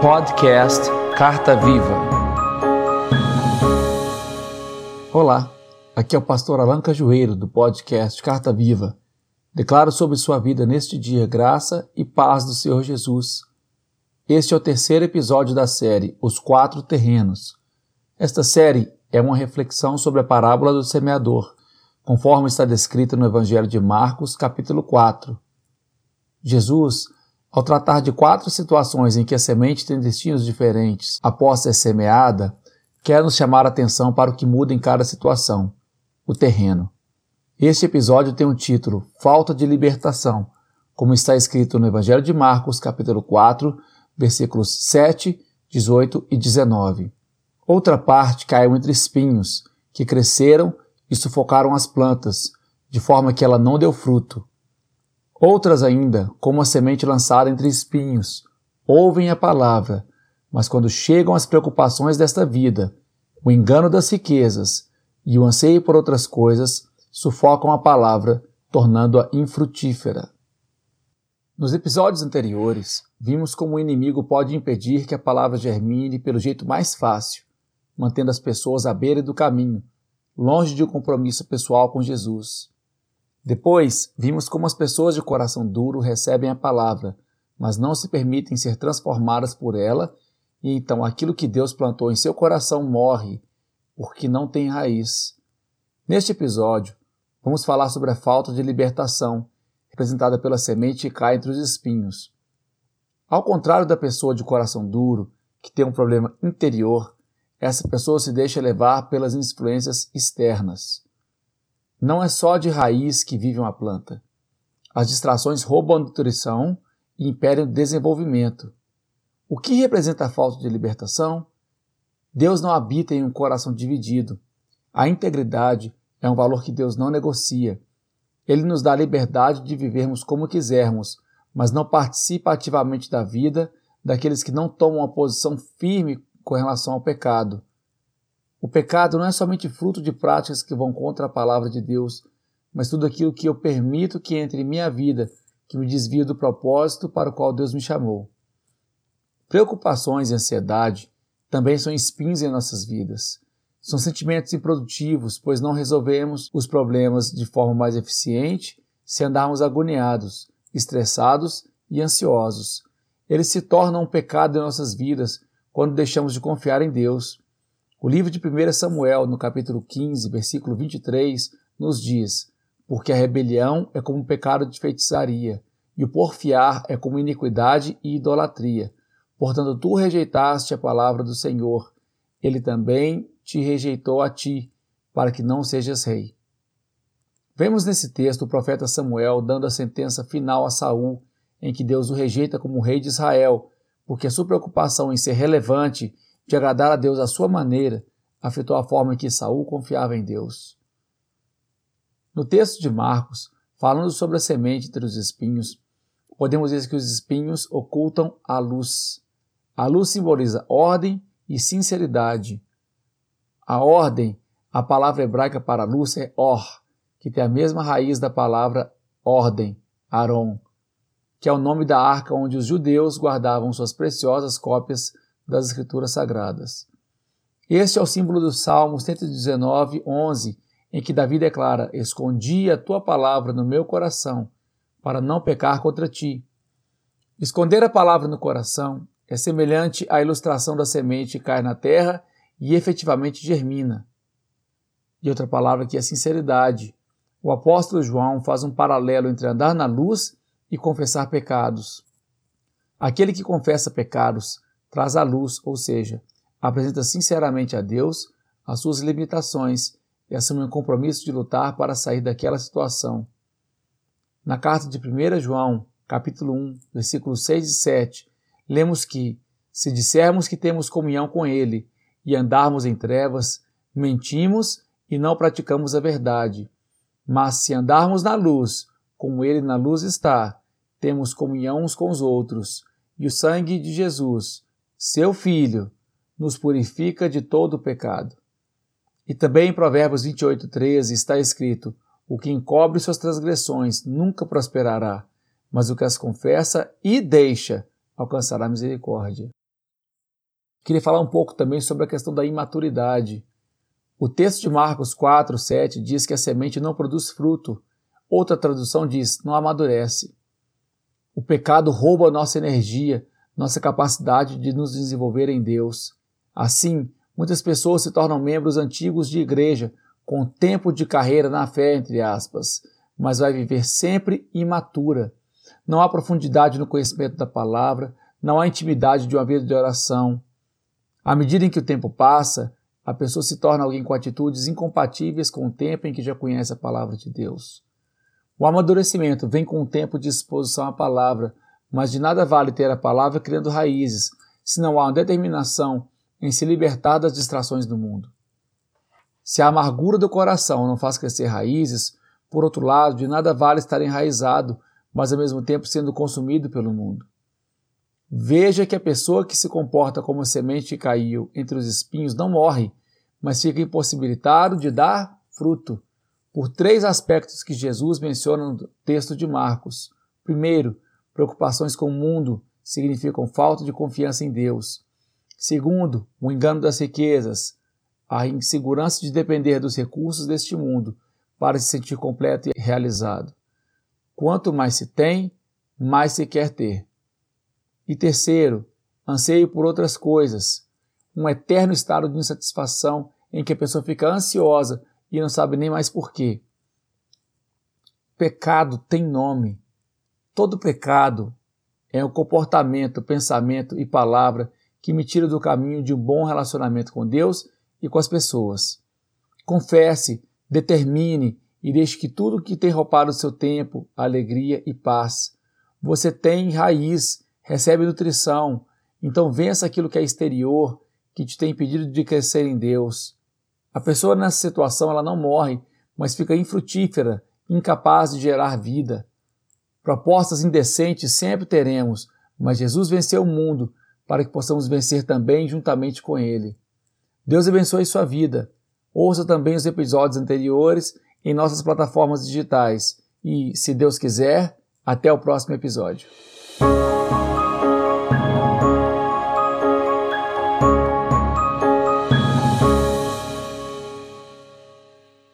Podcast Carta Viva. Olá, aqui é o pastor Alan Cajueiro do podcast Carta Viva. Declaro sobre sua vida neste dia graça e paz do Senhor Jesus. Este é o terceiro episódio da série Os Quatro Terrenos. Esta série é uma reflexão sobre a parábola do semeador, conforme está descrito no Evangelho de Marcos, capítulo 4. Jesus ao tratar de quatro situações em que a semente tem destinos diferentes após ser semeada, quer nos chamar a atenção para o que muda em cada situação: o terreno. Este episódio tem o um título Falta de Libertação, como está escrito no Evangelho de Marcos, capítulo 4, versículos 7, 18 e 19. Outra parte caiu entre espinhos, que cresceram e sufocaram as plantas, de forma que ela não deu fruto. Outras ainda, como a semente lançada entre espinhos, ouvem a palavra, mas quando chegam as preocupações desta vida, o engano das riquezas e o anseio por outras coisas, sufocam a palavra, tornando-a infrutífera. Nos episódios anteriores, vimos como o inimigo pode impedir que a palavra germine pelo jeito mais fácil, mantendo as pessoas à beira do caminho, longe de um compromisso pessoal com Jesus. Depois, vimos como as pessoas de coração duro recebem a palavra, mas não se permitem ser transformadas por ela, e então aquilo que Deus plantou em seu coração morre, porque não tem raiz. Neste episódio, vamos falar sobre a falta de libertação, representada pela semente que cai entre os espinhos. Ao contrário da pessoa de coração duro, que tem um problema interior, essa pessoa se deixa levar pelas influências externas. Não é só de raiz que vive uma planta. As distrações roubam a nutrição e impedem o desenvolvimento. O que representa a falta de libertação? Deus não habita em um coração dividido. A integridade é um valor que Deus não negocia. Ele nos dá a liberdade de vivermos como quisermos, mas não participa ativamente da vida daqueles que não tomam uma posição firme com relação ao pecado. O pecado não é somente fruto de práticas que vão contra a palavra de Deus, mas tudo aquilo que eu permito que entre em minha vida, que me desvia do propósito para o qual Deus me chamou. Preocupações e ansiedade também são espinhos em nossas vidas. São sentimentos improdutivos, pois não resolvemos os problemas de forma mais eficiente se andarmos agoniados, estressados e ansiosos. Eles se tornam um pecado em nossas vidas quando deixamos de confiar em Deus. O livro de 1 Samuel, no capítulo 15, versículo 23, nos diz: Porque a rebelião é como um pecado de feitiçaria, e o porfiar é como iniquidade e idolatria. Portanto, tu rejeitaste a palavra do Senhor, ele também te rejeitou a ti, para que não sejas rei. Vemos nesse texto o profeta Samuel dando a sentença final a Saul, em que Deus o rejeita como rei de Israel, porque a sua preocupação em ser relevante de agradar a Deus à sua maneira, afetou a forma em que Saul confiava em Deus. No texto de Marcos, falando sobre a semente entre os espinhos, podemos dizer que os espinhos ocultam a luz. A luz simboliza ordem e sinceridade. A ordem, a palavra hebraica para luz é or, que tem a mesma raiz da palavra ordem, Aron, que é o nome da arca onde os judeus guardavam suas preciosas cópias das Escrituras Sagradas. Este é o símbolo do Salmo 119, 11, em que Davi declara: Escondi a tua palavra no meu coração, para não pecar contra ti. Esconder a palavra no coração é semelhante à ilustração da semente que cai na terra e efetivamente germina. E outra palavra que é sinceridade. O apóstolo João faz um paralelo entre andar na luz e confessar pecados. Aquele que confessa pecados traz à luz, ou seja, apresenta sinceramente a Deus as suas limitações e assume um compromisso de lutar para sair daquela situação. Na carta de 1 João, capítulo 1, versículos 6 e 7, lemos que, se dissermos que temos comunhão com Ele e andarmos em trevas, mentimos e não praticamos a verdade. Mas se andarmos na luz, como Ele na luz está, temos comunhão uns com os outros, e o sangue de Jesus, seu Filho, nos purifica de todo o pecado. E também em Provérbios 28, 13 está escrito: O que encobre suas transgressões nunca prosperará, mas o que as confessa e deixa alcançará misericórdia. Queria falar um pouco também sobre a questão da imaturidade. O texto de Marcos 4, 7 diz que a semente não produz fruto. Outra tradução diz, não amadurece. O pecado rouba nossa energia, nossa capacidade de nos desenvolver em Deus. Assim, muitas pessoas se tornam membros antigos de igreja, com tempo de carreira na fé, entre aspas, mas vai viver sempre imatura. Não há profundidade no conhecimento da palavra, não há intimidade de uma vida de oração. À medida em que o tempo passa, a pessoa se torna alguém com atitudes incompatíveis com o tempo em que já conhece a palavra de Deus. O amadurecimento vem com o tempo de exposição à palavra, mas de nada vale ter a palavra criando raízes, se não há uma determinação em se libertar das distrações do mundo. Se a amargura do coração não faz crescer raízes, por outro lado, de nada vale estar enraizado, mas ao mesmo tempo sendo consumido pelo mundo. Veja que a pessoa que se comporta como a semente que caiu entre os espinhos não morre, mas fica impossibilitado de dar fruto, por três aspectos que Jesus menciona no texto de Marcos. Primeiro, preocupações com o mundo significam falta de confiança em Deus. Segundo, o engano das riquezas, a insegurança de depender dos recursos deste mundo para se sentir completo e realizado. Quanto mais se tem, mais se quer ter. E terceiro, anseio por outras coisas, um eterno estado de insatisfação em que a pessoa fica ansiosa e não sabe nem mais por quê. Pecado tem nome. Todo pecado é um comportamento, pensamento e palavra que me tira do caminho de um bom relacionamento com Deus e com as pessoas. Confesse, determine e deixe que tudo que tem roubado o seu tempo, alegria e paz, você tem raiz recebe nutrição. Então vença aquilo que é exterior, que te tem impedido de crescer em Deus. A pessoa nessa situação ela não morre, mas fica infrutífera, incapaz de gerar vida. Propostas indecentes sempre teremos, mas Jesus venceu o mundo para que possamos vencer também juntamente com Ele. Deus abençoe sua vida. Ouça também os episódios anteriores em nossas plataformas digitais. E, se Deus quiser, até o próximo episódio.